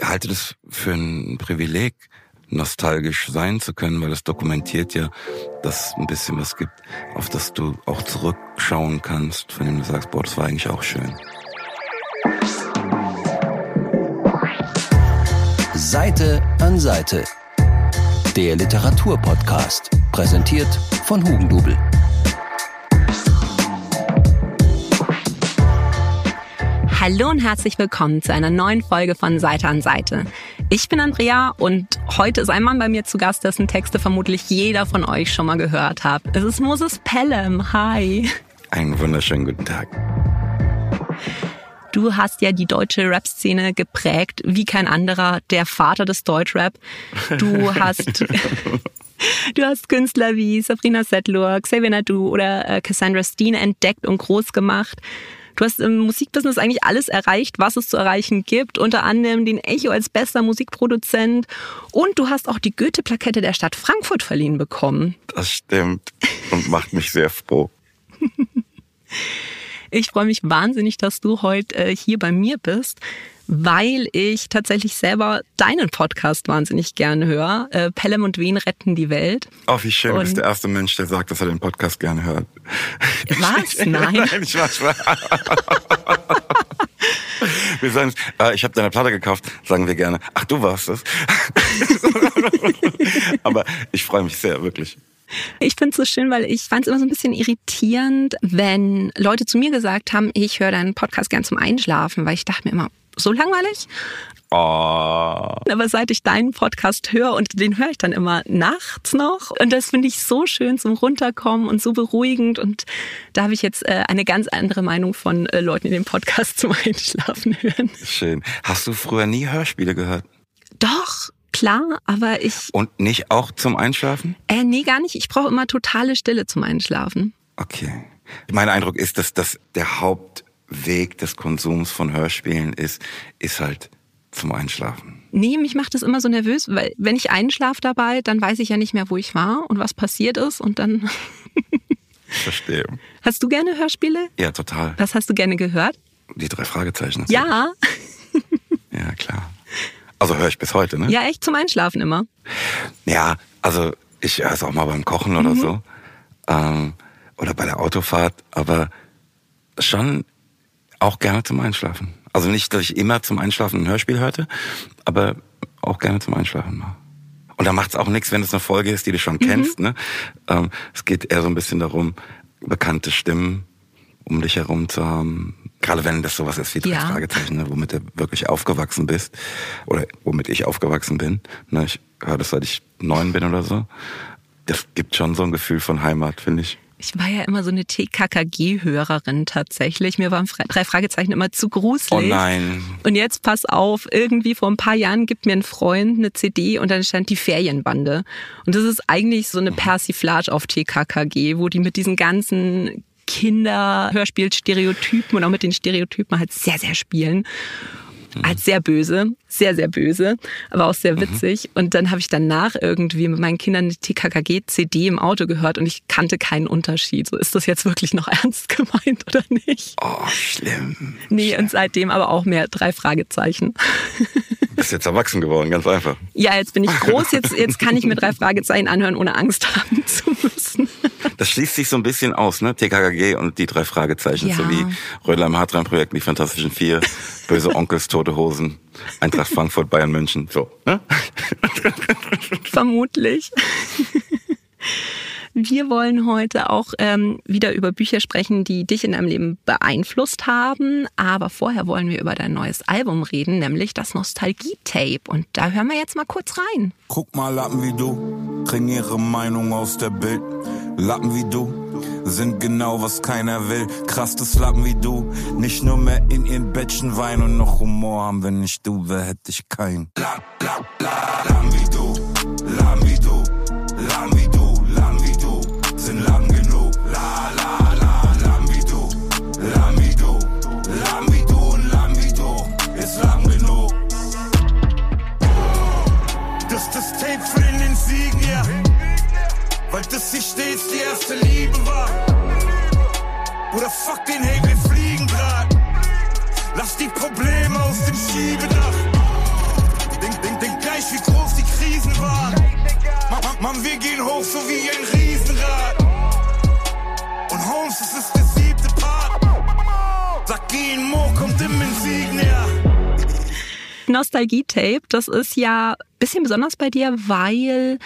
halte das für ein Privileg, nostalgisch sein zu können, weil es dokumentiert ja, dass es ein bisschen was gibt, auf das du auch zurückschauen kannst, von dem du sagst, boah, das war eigentlich auch schön. Seite an Seite. Der Literaturpodcast, präsentiert von Hugendubel. Hallo und herzlich willkommen zu einer neuen Folge von Seite an Seite. Ich bin Andrea und heute ist ein Mann bei mir zu Gast, dessen Texte vermutlich jeder von euch schon mal gehört hat. Es ist Moses Pelham. Hi. Einen wunderschönen guten Tag. Du hast ja die deutsche Rap-Szene geprägt wie kein anderer, der Vater des Deutschrap. Du hast Du hast Künstler wie Sabrina Settler, Xavier Nadu oder äh, Cassandra Steen entdeckt und groß gemacht. Du hast im Musikbusiness eigentlich alles erreicht, was es zu erreichen gibt, unter anderem den Echo als bester Musikproduzent und du hast auch die Goethe-Plakette der Stadt Frankfurt verliehen bekommen. Das stimmt und macht mich sehr froh. ich freue mich wahnsinnig, dass du heute äh, hier bei mir bist weil ich tatsächlich selber deinen Podcast wahnsinnig gerne höre. Äh, Pelham und Wien retten die Welt. Oh, wie schön. Und du bist der erste Mensch, der sagt, dass er den Podcast gerne hört. Was? Nein. Nein, ich war Wir sagen, äh, ich habe deine Platte gekauft, sagen wir gerne. Ach, du warst es. Aber ich freue mich sehr, wirklich. Ich finde es so schön, weil ich fand es immer so ein bisschen irritierend, wenn Leute zu mir gesagt haben, ich höre deinen Podcast gern zum Einschlafen, weil ich dachte mir immer, so langweilig. Oh. Aber seit ich deinen Podcast höre und den höre ich dann immer nachts noch und das finde ich so schön zum Runterkommen und so beruhigend und da habe ich jetzt äh, eine ganz andere Meinung von äh, Leuten, die den Podcast zum Einschlafen hören. Schön. Hast du früher nie Hörspiele gehört? Doch, klar, aber ich. Und nicht auch zum Einschlafen? Äh, nee, gar nicht. Ich brauche immer totale Stille zum Einschlafen. Okay. Mein Eindruck ist, dass das der Haupt Weg des Konsums von Hörspielen ist, ist halt zum Einschlafen. Nee, mich macht das immer so nervös, weil wenn ich einschlafe dabei, dann weiß ich ja nicht mehr, wo ich war und was passiert ist und dann. Verstehe. Hast du gerne Hörspiele? Ja, total. Was hast du gerne gehört? Die drei Fragezeichen. Ja. ja, klar. Also höre ich bis heute, ne? Ja, echt zum Einschlafen immer. Ja, also ich höre es auch mal beim Kochen oder mhm. so. Ähm, oder bei der Autofahrt, aber schon auch gerne zum Einschlafen. Also nicht, dass ich immer zum Einschlafen ein Hörspiel hörte, aber auch gerne zum Einschlafen mal. Und da macht es auch nichts, wenn es eine Folge ist, die du schon mhm. kennst. Ne? Ähm, es geht eher so ein bisschen darum, bekannte Stimmen um dich herum zu haben. Gerade wenn das sowas ist wie drei ja. Fragezeichen, ne? womit du wirklich aufgewachsen bist. Oder womit ich aufgewachsen bin. Ne? Ich höre das, seit ich neun bin oder so. Das gibt schon so ein Gefühl von Heimat, finde ich. Ich war ja immer so eine TKKG-Hörerin tatsächlich. Mir waren drei Fragezeichen immer zu gruselig. Oh nein. Und jetzt pass auf, irgendwie vor ein paar Jahren gibt mir ein Freund eine CD und dann stand die Ferienbande. Und das ist eigentlich so eine mhm. Persiflage auf TKKG, wo die mit diesen ganzen Kinder-Hörspiel-Stereotypen und auch mit den Stereotypen halt sehr, sehr spielen als sehr böse, sehr, sehr böse, aber auch sehr mhm. witzig. Mhm. Und dann habe ich danach irgendwie mit meinen Kindern eine TKKG-CD im Auto gehört und ich kannte keinen Unterschied. So, ist das jetzt wirklich noch ernst gemeint oder nicht? Oh, schlimm. Nee, schlimm. und seitdem aber auch mehr drei Fragezeichen. Du bist jetzt erwachsen geworden, ganz einfach. Ja, jetzt bin ich groß, jetzt, jetzt kann ich mir drei Fragezeichen anhören, ohne Angst haben zu müssen. Das schließt sich so ein bisschen aus, ne? TKKG und die drei Fragezeichen, ja. sowie Rödler im Hartrein-Projekt, die Fantastischen Vier, Böse Onkels, Tote Hosen, Eintracht Frankfurt, Bayern München, so, ne? Vermutlich. Wir wollen heute auch ähm, wieder über Bücher sprechen, die dich in deinem Leben beeinflusst haben. Aber vorher wollen wir über dein neues Album reden, nämlich das Nostalgie-Tape. Und da hören wir jetzt mal kurz rein. Guck mal, Lappen wie du, kriegen ihre Meinung aus der Bild. Lappen wie du sind genau, was keiner will. Krass, das Lappen wie du, nicht nur mehr in ihren Bettchen weinen und noch Humor haben. Wenn nicht du, wer hätte ich keinen? Lapp, lapp, lapp, Lappen wie du, Lappen wie du, Kids die erste Liebe war. Oder fuck den, hey, wir fliegen grad. Lass die Probleme aus dem Schiebedach. Denk, denk, denk gleich, wie groß die Krisen waren. Mann, man, wir gehen hoch, so wie ein Riesenrad. Und Holmes, es ist der siebte Part. Sag ihn, Mo kommt im Insignia. Nostalgie-Tape, das ist ja ein bisschen besonders bei dir, weil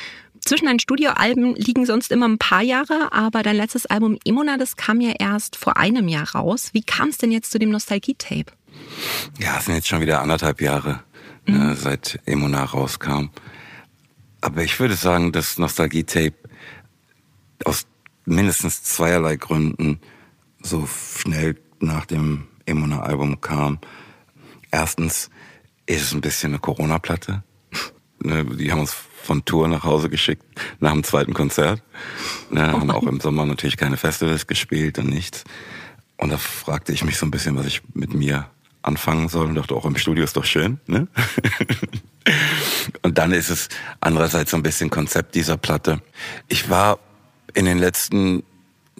zwischen deinen Studioalben liegen sonst immer ein paar Jahre, aber dein letztes Album Imona, das kam ja erst vor einem Jahr raus. Wie kam es denn jetzt zu dem Nostalgie-Tape? Ja, es sind jetzt schon wieder anderthalb Jahre, ne, mhm. ne, seit Imona rauskam. Aber ich würde sagen, das Nostalgie-Tape aus mindestens zweierlei Gründen so schnell nach dem Emona-Album kam. Erstens ist es ein bisschen eine Corona-Platte. Ne, die haben uns von Tour nach Hause geschickt nach dem zweiten Konzert. Ne, oh haben auch im Sommer natürlich keine Festivals gespielt und nichts. Und da fragte ich mich so ein bisschen, was ich mit mir anfangen soll und dachte, auch im Studio ist doch schön. Ne? und dann ist es andererseits so ein bisschen Konzept dieser Platte. Ich war in den letzten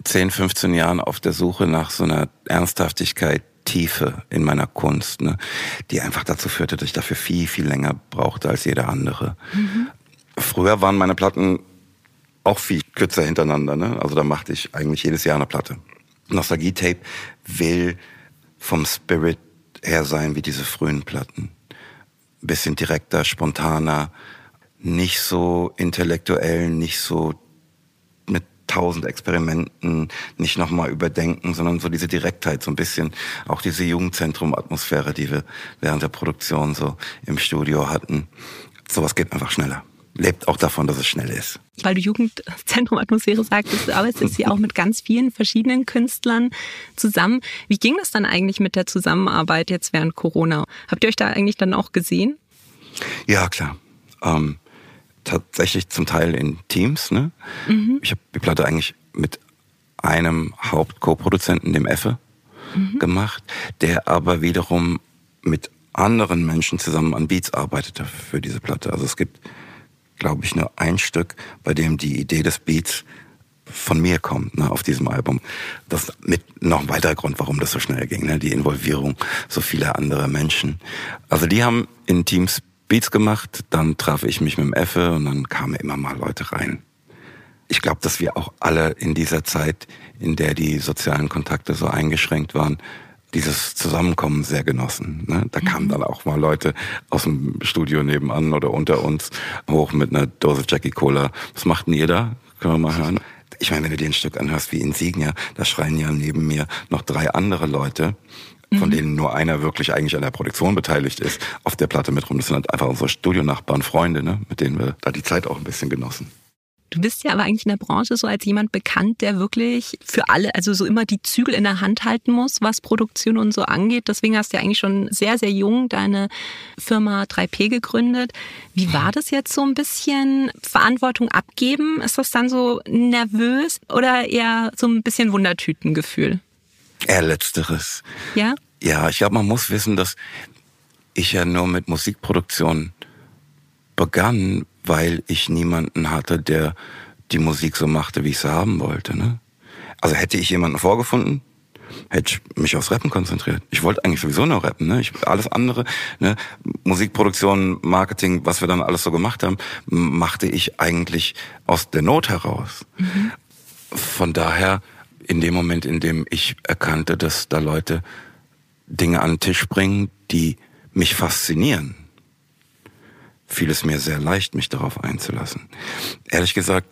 10, 15 Jahren auf der Suche nach so einer Ernsthaftigkeit, Tiefe in meiner Kunst, ne, die einfach dazu führte, dass ich dafür viel, viel länger brauchte als jeder andere. Mhm. Früher waren meine Platten auch viel kürzer hintereinander. Ne? Also da machte ich eigentlich jedes Jahr eine Platte. Nostalgie-Tape will vom Spirit her sein wie diese frühen Platten. bisschen direkter, spontaner, nicht so intellektuell, nicht so tausend Experimenten nicht nochmal überdenken, sondern so diese Direktheit, so ein bisschen auch diese Jugendzentrum-Atmosphäre, die wir während der Produktion so im Studio hatten. Sowas geht einfach schneller. Lebt auch davon, dass es schnell ist. Weil du Jugendzentrum-Atmosphäre sagtest, du arbeitest hier auch mit ganz vielen verschiedenen Künstlern zusammen. Wie ging das dann eigentlich mit der Zusammenarbeit jetzt während Corona? Habt ihr euch da eigentlich dann auch gesehen? Ja, klar. Ähm, tatsächlich zum Teil in Teams. Ne? Mhm. Ich habe die Platte eigentlich mit einem Haupt-Co-Produzenten, dem Effe, mhm. gemacht, der aber wiederum mit anderen Menschen zusammen an Beats arbeitete für diese Platte. Also es gibt, glaube ich, nur ein Stück, bei dem die Idee des Beats von mir kommt, ne, auf diesem Album. Das mit noch ein weiterer Grund, warum das so schnell ging, ne, die Involvierung so vieler anderer Menschen. Also die haben in Teams Beats gemacht, dann traf ich mich mit dem Effe und dann kamen immer mal Leute rein. Ich glaube, dass wir auch alle in dieser Zeit, in der die sozialen Kontakte so eingeschränkt waren, dieses Zusammenkommen sehr genossen. Ne? Da kamen mhm. dann auch mal Leute aus dem Studio nebenan oder unter uns hoch mit einer Dose Jackie Cola. Was macht denn ihr da? Können wir mal hören. Ich meine, wenn du dir ein Stück anhörst wie Insignia, da schreien ja neben mir noch drei andere Leute von mhm. denen nur einer wirklich eigentlich an der Produktion beteiligt ist, auf der Platte mit rum. Das sind halt einfach unsere Studionachbarn, Freunde, ne, mit denen wir da die Zeit auch ein bisschen genossen. Du bist ja aber eigentlich in der Branche so als jemand bekannt, der wirklich für alle, also so immer die Zügel in der Hand halten muss, was Produktion und so angeht. Deswegen hast du ja eigentlich schon sehr, sehr jung deine Firma 3P gegründet. Wie war das jetzt so ein bisschen Verantwortung abgeben? Ist das dann so nervös oder eher so ein bisschen Wundertütengefühl? Eher letzteres. Ja? Ja, ich glaube, man muss wissen, dass ich ja nur mit Musikproduktion begann, weil ich niemanden hatte, der die Musik so machte, wie ich sie haben wollte. Ne? Also hätte ich jemanden vorgefunden, hätte ich mich aufs Rappen konzentriert. Ich wollte eigentlich sowieso nur rappen. Ne? Ich, alles andere, ne? Musikproduktion, Marketing, was wir dann alles so gemacht haben, machte ich eigentlich aus der Not heraus. Mhm. Von daher in dem Moment, in dem ich erkannte, dass da Leute Dinge an den Tisch bringen, die mich faszinieren, fiel es mir sehr leicht, mich darauf einzulassen. Ehrlich gesagt,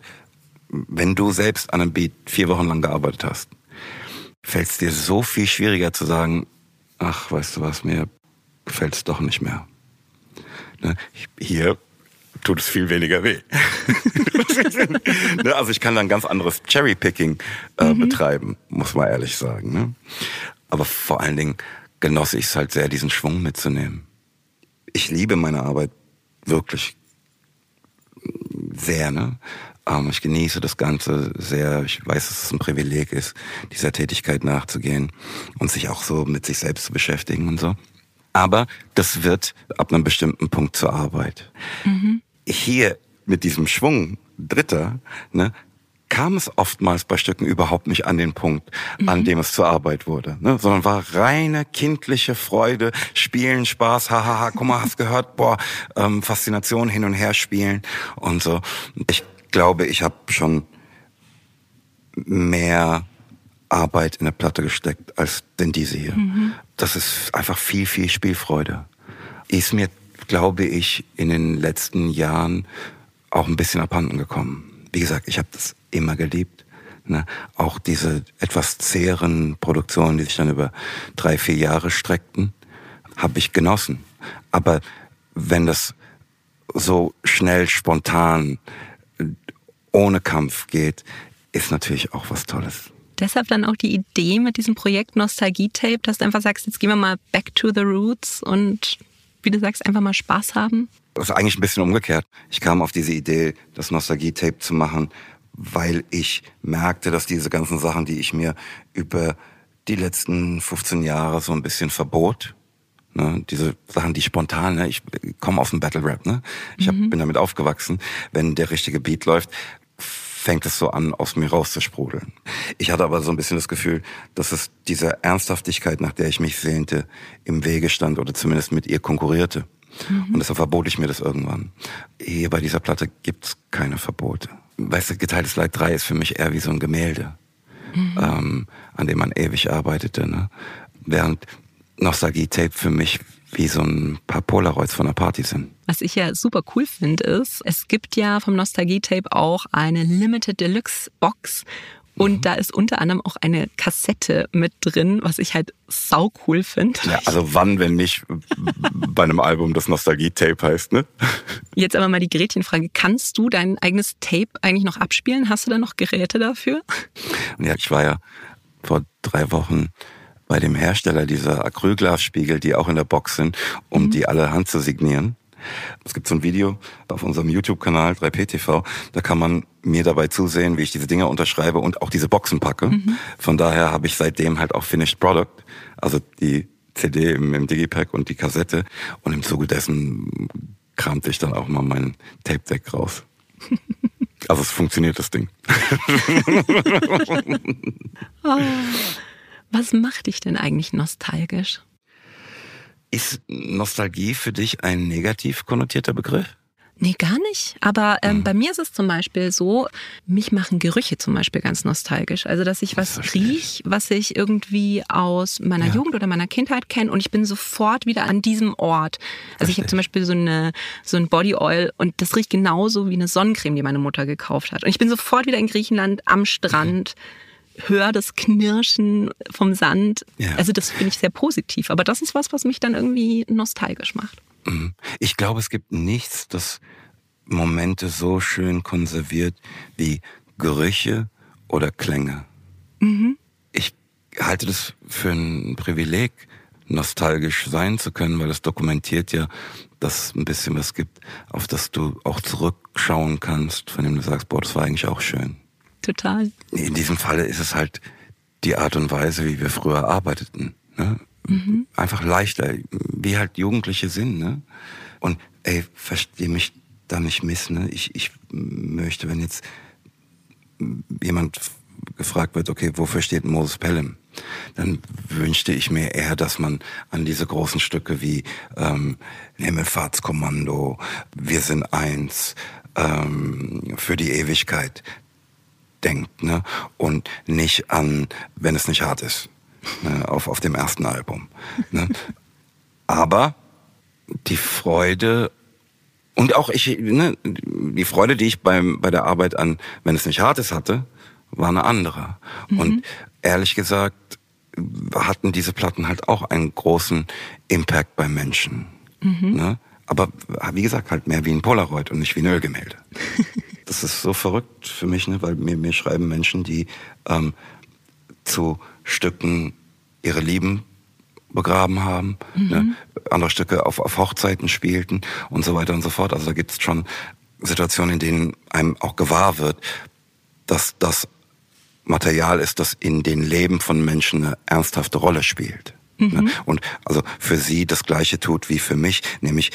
wenn du selbst an einem Beat vier Wochen lang gearbeitet hast, fällt es dir so viel schwieriger zu sagen, ach, weißt du was, mir gefällt es doch nicht mehr. Ne? Hier tut es viel weniger weh. ne? Also ich kann dann ganz anderes Cherry-Picking äh, mhm. betreiben, muss man ehrlich sagen. Ne? Aber vor allen Dingen genoss ich es halt sehr, diesen Schwung mitzunehmen. Ich liebe meine Arbeit wirklich sehr. Ne? Ähm, ich genieße das Ganze sehr. Ich weiß, dass es ein Privileg ist, dieser Tätigkeit nachzugehen und sich auch so mit sich selbst zu beschäftigen und so. Aber das wird ab einem bestimmten Punkt zur Arbeit. Mhm hier mit diesem Schwung Dritter, ne, kam es oftmals bei Stücken überhaupt nicht an den Punkt, mhm. an dem es zur Arbeit wurde, ne? sondern war reine kindliche Freude, Spielen, Spaß, hahaha, guck mal, hast gehört, boah, ähm, Faszination hin und her spielen und so. Ich glaube, ich habe schon mehr Arbeit in der Platte gesteckt als denn diese hier. Mhm. Das ist einfach viel, viel Spielfreude. ist mir, glaube ich, in den letzten Jahren auch ein bisschen abhanden gekommen. Wie gesagt, ich habe das immer geliebt. Ne? Auch diese etwas zähren Produktionen, die sich dann über drei, vier Jahre streckten, habe ich genossen. Aber wenn das so schnell, spontan, ohne Kampf geht, ist natürlich auch was Tolles. Deshalb dann auch die Idee mit diesem Projekt Nostalgie-Tape, dass du einfach sagst, jetzt gehen wir mal back to the roots und wie du sagst, einfach mal Spaß haben? Das ist eigentlich ein bisschen umgekehrt. Ich kam auf diese Idee, das Nostalgie-Tape zu machen, weil ich merkte, dass diese ganzen Sachen, die ich mir über die letzten 15 Jahre so ein bisschen verbot, ne, diese Sachen, die spontan, ne, ich komme aus dem Battle Rap, ne, ich hab, mhm. bin damit aufgewachsen, wenn der richtige Beat läuft, fängt es so an, aus mir rauszusprudeln. Ich hatte aber so ein bisschen das Gefühl, dass es dieser Ernsthaftigkeit, nach der ich mich sehnte, im Wege stand oder zumindest mit ihr konkurrierte. Mhm. Und deshalb verbot ich mir das irgendwann. Hier bei dieser Platte gibt's keine Verbote. Weißt du, Geteiltes Leid 3 ist für mich eher wie so ein Gemälde, mhm. ähm, an dem man ewig arbeitete. Ne? Während Nostalgie-Tape für mich wie so ein paar Polaroids von einer Party sind. Was ich ja super cool finde, ist, es gibt ja vom Nostalgie-Tape auch eine Limited Deluxe Box. Und mhm. da ist unter anderem auch eine Kassette mit drin, was ich halt sau cool finde. Ja, also wann, wenn nicht bei einem Album, das Nostalgie-Tape heißt, ne? Jetzt aber mal die Gretchenfrage. Kannst du dein eigenes Tape eigentlich noch abspielen? Hast du da noch Geräte dafür? Ja, ich war ja vor drei Wochen bei dem Hersteller dieser Acrylglasspiegel, die auch in der Box sind, um mhm. die alle Hand zu signieren. Es gibt so ein Video auf unserem YouTube-Kanal 3PTV, da kann man mir dabei zusehen, wie ich diese Dinger unterschreibe und auch diese Boxen packe. Mhm. Von daher habe ich seitdem halt auch Finished Product, also die CD im, im Digipack und die Kassette. Und im Zuge dessen kramte ich dann auch mal mein Tape-Deck raus. Also es funktioniert das Ding. oh. Was macht dich denn eigentlich nostalgisch? Ist Nostalgie für dich ein negativ konnotierter Begriff? Nee, gar nicht. Aber ähm, mhm. bei mir ist es zum Beispiel so, mich machen Gerüche zum Beispiel ganz nostalgisch. Also, dass ich was riech, was ich irgendwie aus meiner ja. Jugend oder meiner Kindheit kenne und ich bin sofort wieder an diesem Ort. Also, Verstehe. ich habe zum Beispiel so, eine, so ein Body Oil und das riecht genauso wie eine Sonnencreme, die meine Mutter gekauft hat. Und ich bin sofort wieder in Griechenland am Strand. Mhm höre das Knirschen vom Sand. Ja. Also das finde ich sehr positiv. Aber das ist was, was mich dann irgendwie nostalgisch macht. Mhm. Ich glaube, es gibt nichts, das Momente so schön konserviert wie Gerüche oder Klänge. Mhm. Ich halte das für ein Privileg, nostalgisch sein zu können, weil es dokumentiert ja, dass es ein bisschen was gibt, auf das du auch zurückschauen kannst, von dem du sagst, boah, das war eigentlich auch schön total. In diesem Falle ist es halt die Art und Weise, wie wir früher arbeiteten. Ne? Mhm. Einfach leichter, wie halt Jugendliche sind. Ne? Und ey, versteh mich da nicht miss. Ne? Ich, ich möchte, wenn jetzt jemand gefragt wird, okay, wofür steht Moses Pelham? Dann wünschte ich mir eher, dass man an diese großen Stücke wie ähm, Himmelfahrtskommando, Wir sind eins, ähm, für die Ewigkeit, denkt ne? und nicht an, wenn es nicht hart ist, ne? auf, auf dem ersten Album. Ne? Aber die Freude und auch ich, ne, die Freude, die ich beim, bei der Arbeit an, wenn es nicht hart ist, hatte, war eine andere. Mhm. Und ehrlich gesagt hatten diese Platten halt auch einen großen Impact bei Menschen. Mhm. Ne? Aber wie gesagt, halt mehr wie ein Polaroid und nicht wie ein Ölgemälde. Das ist so verrückt für mich, ne? weil mir, mir schreiben Menschen, die ähm, zu Stücken ihre Lieben begraben haben, mhm. ne? andere Stücke auf, auf Hochzeiten spielten und so weiter und so fort. Also da gibt es schon Situationen, in denen einem auch gewahr wird, dass das Material ist, das in den Leben von Menschen eine ernsthafte Rolle spielt. Ne? Mhm. Und also für sie das Gleiche tut wie für mich, nämlich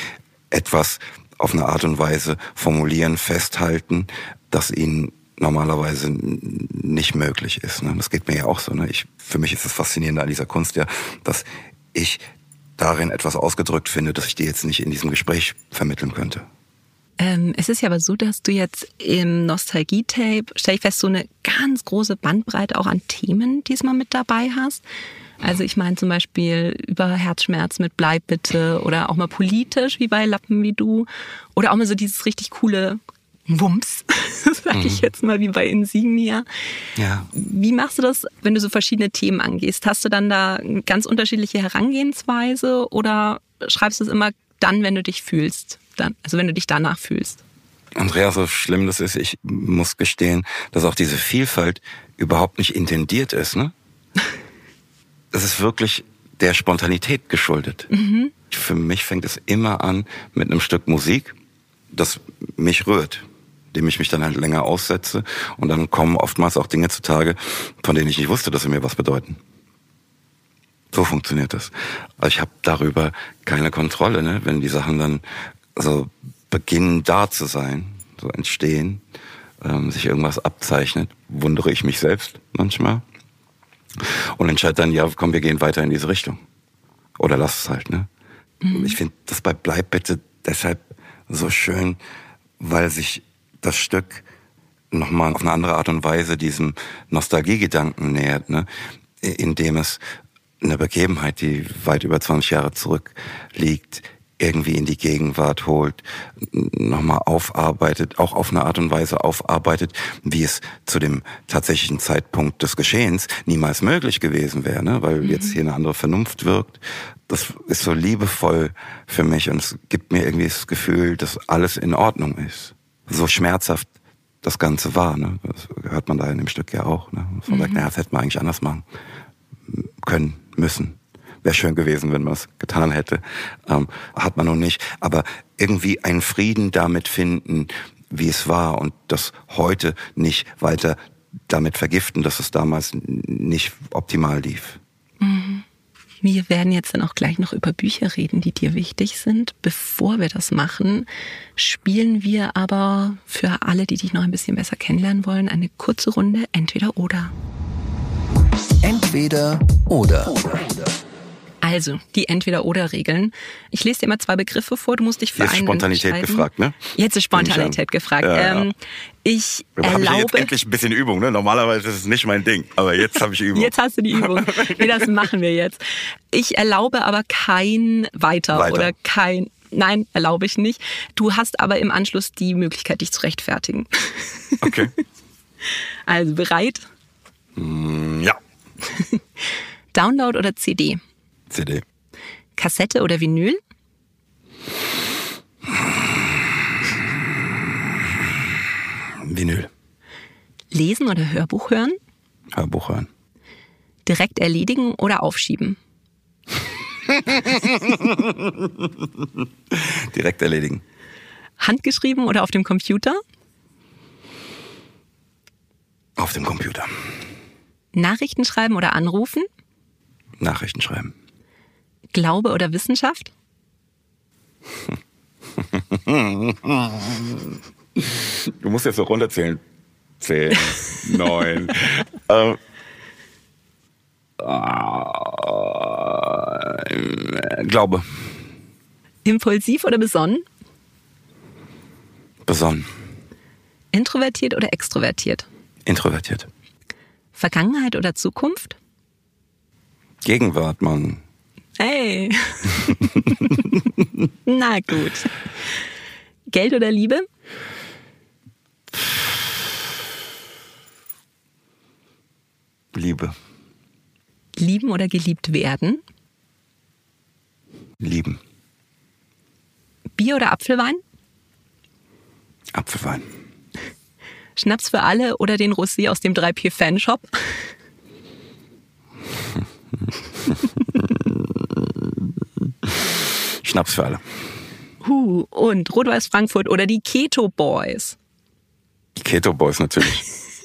etwas auf eine Art und Weise formulieren, festhalten, dass ihnen normalerweise nicht möglich ist. Ne? Das geht mir ja auch so. Ne? Ich, für mich ist das Faszinierende an dieser Kunst ja, dass ich darin etwas ausgedrückt finde, dass ich dir jetzt nicht in diesem Gespräch vermitteln könnte. Ähm, es ist ja aber so, dass du jetzt im Nostalgie-Tape, stell ich fest, so eine ganz große Bandbreite auch an Themen diesmal mit dabei hast. Also ich meine zum Beispiel über Herzschmerz mit Bleib bitte oder auch mal politisch wie bei Lappen wie du oder auch mal so dieses richtig coole Wumms, sag ich Mhm. jetzt mal wie bei Insignia. Ja. Wie machst du das, wenn du so verschiedene Themen angehst? Hast du dann da eine ganz unterschiedliche Herangehensweise oder schreibst du es immer dann, wenn du dich fühlst? Dann, also wenn du dich danach fühlst? Andrea, so schlimm das ist, ich muss gestehen, dass auch diese Vielfalt überhaupt nicht intendiert ist. Ne? Es ist wirklich der Spontanität geschuldet. Für mich fängt es immer an mit einem Stück Musik, das mich rührt, dem ich mich dann halt länger aussetze und dann kommen oftmals auch Dinge zutage, von denen ich nicht wusste, dass sie mir was bedeuten. So funktioniert das. Also ich habe darüber keine Kontrolle, ne? wenn die Sachen dann so beginnen da zu sein, so entstehen, ähm, sich irgendwas abzeichnet, wundere ich mich selbst manchmal und entscheide dann, ja, komm, wir gehen weiter in diese Richtung. Oder lass es halt, ne? Ich finde das bei Bleib bitte deshalb so schön, weil sich das Stück nochmal auf eine andere Art und Weise diesem Nostalgiegedanken nähert, ne? indem es eine Begebenheit, die weit über 20 Jahre zurückliegt, irgendwie in die Gegenwart holt, nochmal aufarbeitet, auch auf eine Art und Weise aufarbeitet, wie es zu dem tatsächlichen Zeitpunkt des Geschehens niemals möglich gewesen wäre, ne? weil jetzt hier eine andere Vernunft wirkt. Das ist so liebevoll für mich und es gibt mir irgendwie das Gefühl, dass alles in Ordnung ist. So schmerzhaft das Ganze war. Ne? Das hört man da in dem Stück ja auch. Ne? Dass man sagt, naja, das hätte man eigentlich anders machen können, müssen. Wäre schön gewesen, wenn man es getan hätte. Ähm, hat man noch nicht. Aber irgendwie einen Frieden damit finden, wie es war und das heute nicht weiter damit vergiften, dass es damals nicht optimal lief. Wir werden jetzt dann auch gleich noch über Bücher reden, die dir wichtig sind. Bevor wir das machen, spielen wir aber für alle, die dich noch ein bisschen besser kennenlernen wollen, eine kurze Runde entweder oder. Entweder oder. Also, die Entweder-Oder-Regeln. Ich lese dir mal zwei Begriffe vor, du musst dich für Jetzt ist einen Spontanität gefragt, ne? Jetzt ist Spontanität an. gefragt. Ja, ja. Ähm, ich Da habe ich jetzt erlaube... endlich ein bisschen Übung. Ne? Normalerweise ist es nicht mein Ding, aber jetzt habe ich Übung. Jetzt hast du die Übung. Nee, das machen wir jetzt. Ich erlaube aber kein Weiter, Weiter. oder kein. Nein, erlaube ich nicht. Du hast aber im Anschluss die Möglichkeit, dich zu rechtfertigen. Okay. Also bereit? Ja. Download oder CD? CD. Kassette oder Vinyl? Vinyl. Lesen oder Hörbuch hören? Hörbuch hören. Direkt erledigen oder aufschieben? Direkt erledigen. Handgeschrieben oder auf dem Computer? Auf dem Computer. Nachrichten schreiben oder anrufen? Nachrichten schreiben. Glaube oder Wissenschaft? Du musst jetzt so runterzählen. Zehn, neun. ähm, äh, Glaube. Impulsiv oder besonnen? Besonnen. Introvertiert oder extrovertiert? Introvertiert. Vergangenheit oder Zukunft? Gegenwart, Mann. Hey. Na gut. Geld oder Liebe? Liebe. Lieben oder geliebt werden? Lieben. Bier oder Apfelwein? Apfelwein. Schnaps für alle oder den Rosé aus dem 3P Fanshop? Schnaps für alle. Huh, und Rot-Weiß Frankfurt oder die Keto Boys? Die Keto Boys natürlich.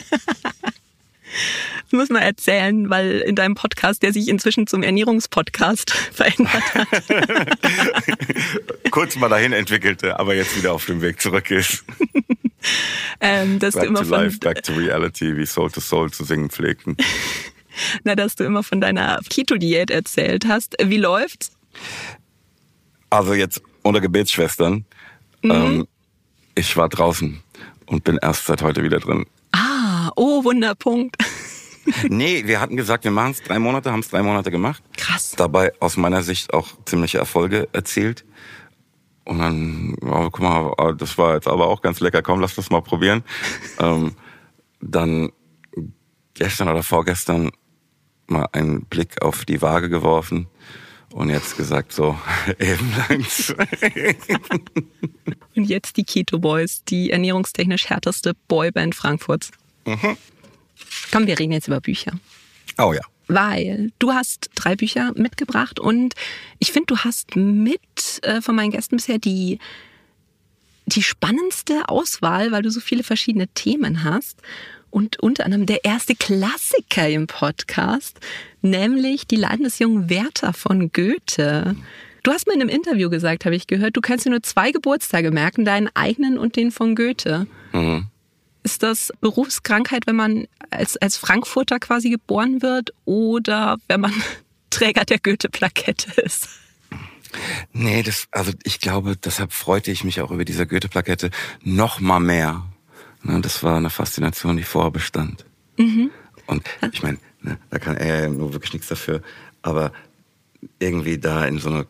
Das muss man erzählen, weil in deinem Podcast, der sich inzwischen zum Ernährungspodcast verändert hat, Kurz mal dahin entwickelte, aber jetzt wieder auf dem Weg zurück ist. ähm, Back immer to life, back to reality, wie Soul to Soul zu singen pflegten. na, dass du immer von deiner Keto-Diät erzählt hast. Wie läuft's? Also jetzt unter Gebetsschwestern. Ähm, ich war draußen und bin erst seit heute wieder drin. Ah, oh, Wunderpunkt. nee, wir hatten gesagt, wir machen es drei Monate, haben es drei Monate gemacht. Krass. Dabei aus meiner Sicht auch ziemliche Erfolge erzielt. Und dann, oh, guck mal, oh, das war jetzt aber auch ganz lecker, komm, lass das mal probieren. ähm, dann gestern oder vorgestern mal einen Blick auf die Waage geworfen und jetzt gesagt so, eben langs. Und jetzt die Keto Boys, die ernährungstechnisch härteste Boyband Frankfurts. Mhm. Komm, wir reden jetzt über Bücher. Oh ja. Weil du hast drei Bücher mitgebracht und ich finde, du hast mit äh, von meinen Gästen bisher die, die spannendste Auswahl, weil du so viele verschiedene Themen hast. Und unter anderem der erste Klassiker im Podcast, nämlich Die Leiden des jungen Werther von Goethe. Du hast mir in einem Interview gesagt, habe ich gehört, du kannst dir nur zwei Geburtstage merken, deinen eigenen und den von Goethe. Mhm. Ist das Berufskrankheit, wenn man als, als Frankfurter quasi geboren wird oder wenn man Träger der Goethe-Plakette ist? Nee, das, also ich glaube, deshalb freute ich mich auch über diese Goethe-Plakette noch mal mehr. Ne, das war eine Faszination, die vorher bestand. Mhm. Und ich meine, ne, da kann er ja nur wirklich nichts dafür, aber irgendwie da in so eine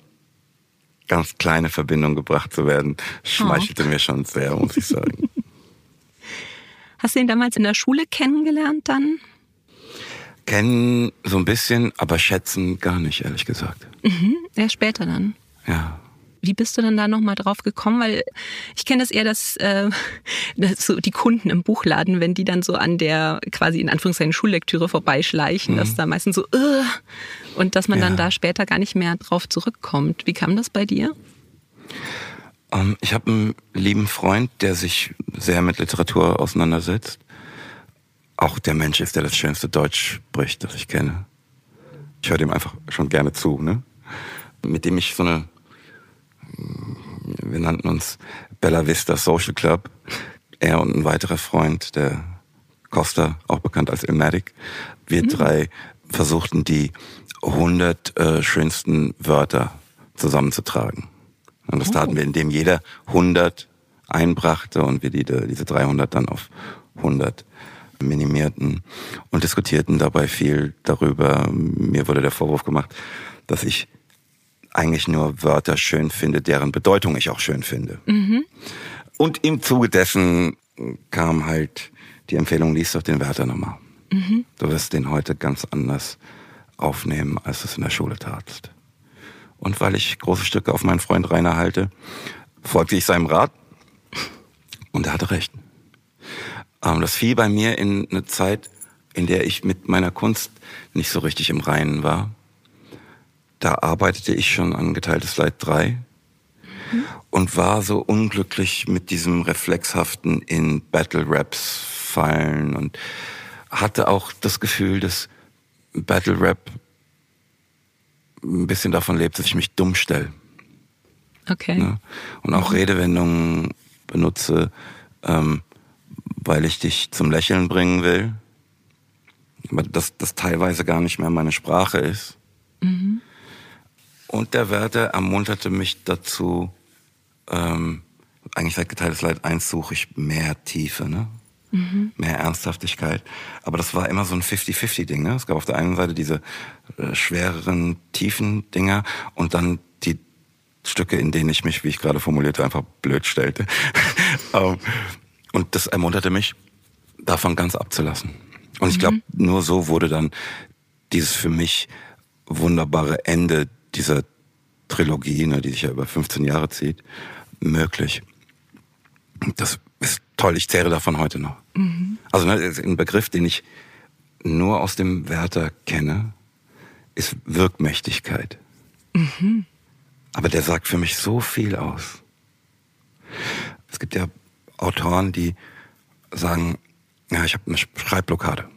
ganz kleine Verbindung gebracht zu werden, schmeichelte mir schon sehr, muss ich sagen. Hast du ihn damals in der Schule kennengelernt dann? Kennen so ein bisschen, aber schätzen gar nicht, ehrlich gesagt. Mhm, erst später dann. Ja. Wie bist du dann da nochmal drauf gekommen? Weil ich kenne das eher, dass, äh, dass so die Kunden im Buchladen, wenn die dann so an der quasi in Anführungszeichen Schullektüre vorbeischleichen, dass da meistens so äh, und dass man dann Ja. da später gar nicht mehr drauf zurückkommt. Wie kam das bei dir? Ähm, ich habe einen lieben Freund, der sich sehr mit Literatur auseinandersetzt. Auch der Mensch ist, der das schönste Deutsch spricht, das ich kenne. Ich höre dem einfach schon gerne zu, ne? Mit dem ich so eine, wir nannten uns Bella Vista Social Club. Er und ein weiterer Freund, der Costa, auch bekannt als Ilmatic. Wir drei versuchten die 100 äh, schönsten Wörter zusammenzutragen. Und das taten wir, indem jeder 100 einbrachte und wir die, diese 300 dann auf 100 minimierten und diskutierten dabei viel darüber. Mir wurde der Vorwurf gemacht, dass ich eigentlich nur Wörter schön finde, deren Bedeutung ich auch schön finde. Und im Zuge dessen kam halt die Empfehlung, lies doch den Werther nochmal. Du wirst den heute ganz anders aufnehmen, als du es in der Schule tatst. Und weil ich große Stücke auf meinen Freund Rainer halte, folgte ich seinem Rat. Und er hatte recht. Ähm, das fiel bei mir in eine Zeit, in der ich mit meiner Kunst nicht so richtig im Reinen war. Da arbeitete ich schon an Geteiltes Leid 3 und war so unglücklich mit diesem reflexhaften in Battle Raps fallen und hatte auch das Gefühl, dass Battle Rap ein bisschen davon lebt, dass ich mich dumm stelle. Okay. Ne? Und auch Redewendungen benutze, ähm, weil ich dich zum Lächeln bringen will. Aber das, das teilweise gar nicht mehr meine Sprache ist. Und der Werther ermunterte mich dazu, ähm, eigentlich seit geteiltes Leid 1 suche ich mehr Tiefe, ne? mehr Ernsthaftigkeit. Aber das war immer so ein 50-50-Ding. Ne? Es gab auf der einen Seite diese äh, schwereren, tiefen Dinger und dann die Stücke, in denen ich mich, wie ich gerade formulierte, einfach blöd stellte. Ähm, und das ermunterte mich, davon ganz abzulassen. Und ich glaube, nur so wurde dann dieses für mich wunderbare Ende dieser Trilogie, ne, die sich ja über 15 Jahre zieht, möglich. Das ist toll, ich zehre davon heute noch. Also ne, ein Begriff, den ich nur aus dem Werther kenne, ist Wirkmächtigkeit. Aber der sagt für mich so viel aus. Es gibt ja Autoren, die sagen, ja, ich habe eine Schreibblockade.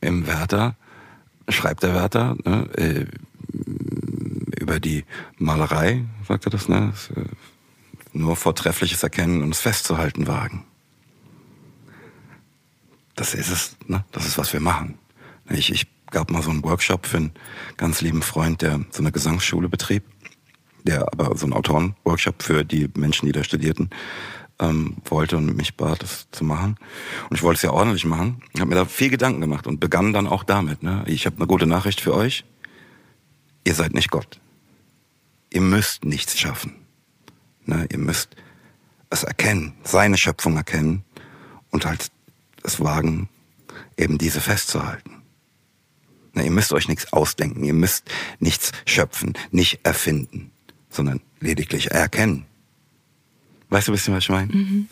Im Werther schreibt der Werther ne, äh, über die Malerei, sagt er das, ne? Äh, nur Vortreffliches erkennen und es festzuhalten wagen. Das ist es, ne? Das ist, was wir machen. Ich, ich gab mal so einen Workshop für einen ganz lieben Freund, der so eine Gesangsschule betrieb, der aber so einen Autoren-Workshop für die Menschen, die da studierten. ähm, wollte und mich bat, das zu machen. Und ich wollte es ja ordentlich machen. Ich habe mir da viel Gedanken gemacht und begann dann auch damit. Ne? Ich habe eine gute Nachricht für euch. Ihr seid nicht Gott. Ihr müsst nichts schaffen. Ne? Ihr müsst es erkennen, seine Schöpfung erkennen und halt es wagen, eben diese festzuhalten. Ne? Ihr müsst euch nichts ausdenken, ihr müsst nichts schöpfen, nicht erfinden, sondern lediglich erkennen. Weißt du ein bisschen, was ich meine? Mhm.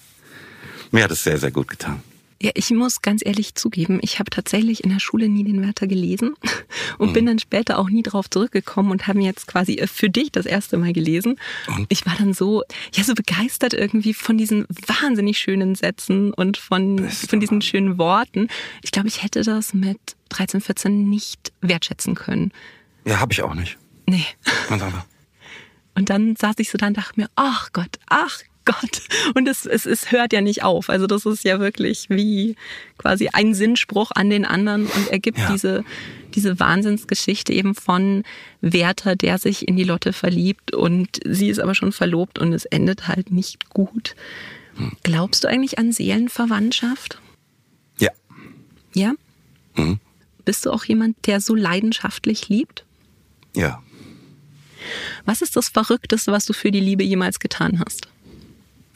Mir hat es sehr, sehr gut getan. Ja, ich muss ganz ehrlich zugeben, ich habe tatsächlich in der Schule nie den Werther gelesen und mhm. bin dann später auch nie drauf zurückgekommen und habe jetzt quasi äh, für dich das erste Mal gelesen. Und? Ich war dann so, ja, so begeistert irgendwie von diesen wahnsinnig schönen Sätzen und von, von diesen schönen Worten. Ich glaube, ich hätte das mit 13, 14 nicht wertschätzen können. Ja, habe ich auch nicht. Nee. Und dann saß ich so da und dachte mir, ach Gott, ach Gott. Und es, es, es hört ja nicht auf. Also das ist ja wirklich wie quasi ein Sinnspruch an den anderen und er gibt ja. diese, diese Wahnsinnsgeschichte eben von Werther, der sich in die Lotte verliebt und sie ist aber schon verlobt und es endet halt nicht gut. Hm. Glaubst du eigentlich an Seelenverwandtschaft? Ja. Ja? Mhm. Bist du auch jemand, der so leidenschaftlich liebt? Ja. Was ist das Verrückteste, was du für die Liebe jemals getan hast?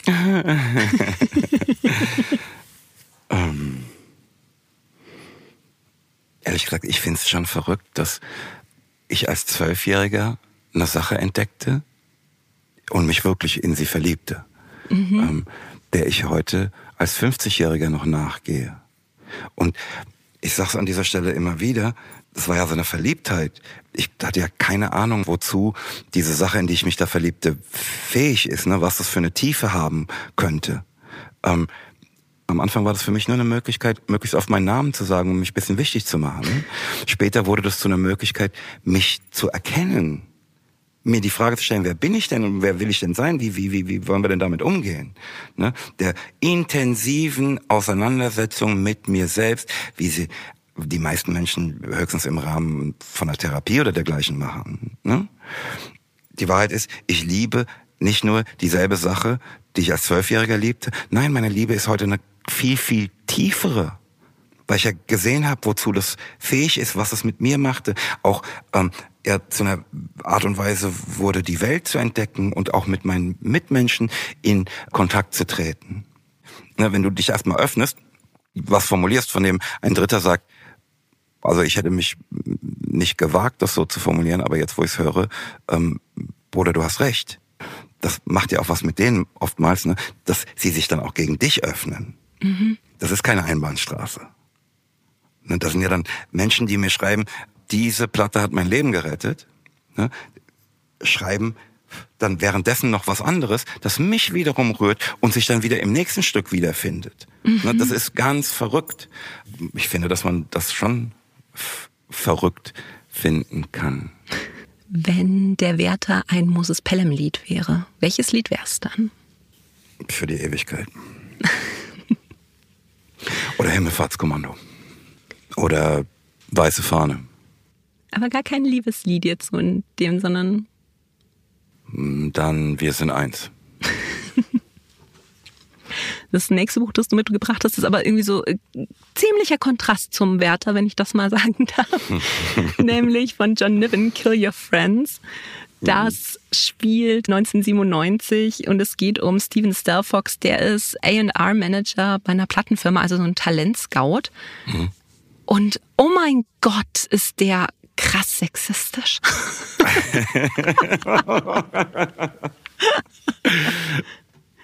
ähm, ehrlich gesagt, ich finde es schon verrückt, dass ich als Zwölfjähriger eine Sache entdeckte und mich wirklich in sie verliebte, mhm. ähm, der ich heute als 50-Jähriger noch nachgehe. Und ich sage es an dieser Stelle immer wieder, das war ja so eine Verliebtheit. Ich hatte ja keine Ahnung, wozu diese Sache, in die ich mich da verliebte, fähig ist, ne? was das für eine Tiefe haben könnte. Ähm, am Anfang war das für mich nur eine Möglichkeit, möglichst auf meinen Namen zu sagen, um mich ein bisschen wichtig zu machen. Später wurde das zu einer Möglichkeit, mich zu erkennen. Mir die Frage zu stellen, wer bin ich denn und wer will ich denn sein? Wie, wie, wie, wie wollen wir denn damit umgehen? Ne? Der intensiven Auseinandersetzung mit mir selbst, wie sie die meisten Menschen höchstens im Rahmen von einer Therapie oder dergleichen machen. Ne? Die Wahrheit ist, ich liebe nicht nur dieselbe Sache, die ich als Zwölfjähriger liebte. Nein, meine Liebe ist heute eine viel, viel tiefere. Weil ich ja gesehen habe, wozu das fähig ist, was es mit mir machte. Auch ähm, ja, zu einer Art und Weise wurde, die Welt zu entdecken und auch mit meinen Mitmenschen in Kontakt zu treten. Ne, wenn du dich erstmal öffnest, was formulierst, von dem ein Dritter sagt, also ich hätte mich nicht gewagt, das so zu formulieren, aber jetzt, wo ich es höre, ähm, Bruder, du hast recht. Das macht ja auch was mit denen oftmals, ne, dass sie sich dann auch gegen dich öffnen. Mhm. Das ist keine Einbahnstraße. Ne, das sind ja dann Menschen, die mir schreiben, diese Platte hat mein Leben gerettet. Ne, schreiben dann währenddessen noch was anderes, das mich wiederum rührt und sich dann wieder im nächsten Stück wiederfindet. Ne, mhm. Das ist ganz verrückt. Ich finde, dass man das schon verrückt finden kann. Wenn der Werther ein Moses Pelham-Lied wäre, welches Lied wäre es dann? Für die Ewigkeit. Oder Himmelfahrtskommando. Oder Weiße Fahne. Aber gar kein Liebeslied jetzt so in dem, sondern. Dann Wir sind eins. Das nächste Buch, das du mitgebracht hast, ist aber irgendwie so äh, ziemlicher Kontrast zum Werther, wenn ich das mal sagen darf. Nämlich von John Niven, Kill Your Friends. Das spielt 1997 und es geht um Steven Stelfox, der ist A&R-Manager bei einer Plattenfirma, also so ein Talentscout. Mhm. Und oh mein Gott, ist der krass sexistisch.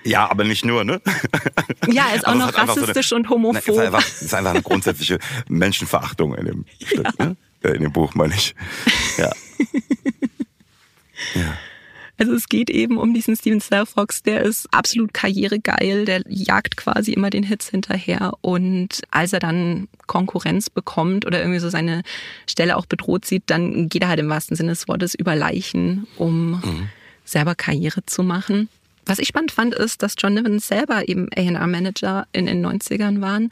Ja, aber nicht nur, ne? Ja, ist auch noch rassistisch so eine, und homophob. Ne, ist, einfach, ist einfach eine grundsätzliche Menschenverachtung in dem Stück, ja. ne? Äh, in dem Buch, meine ich. Ja. ja. Also es geht eben um diesen Steven Fox, der ist absolut karrieregeil, der jagt quasi immer den Hits hinterher und als er dann Konkurrenz bekommt oder irgendwie so seine Stelle auch bedroht sieht, dann geht er halt im wahrsten Sinne des Wortes über Leichen, um mhm. selber Karriere zu machen. Was ich spannend fand, ist, dass John Niven selber eben A&R-Manager in den 90ern waren.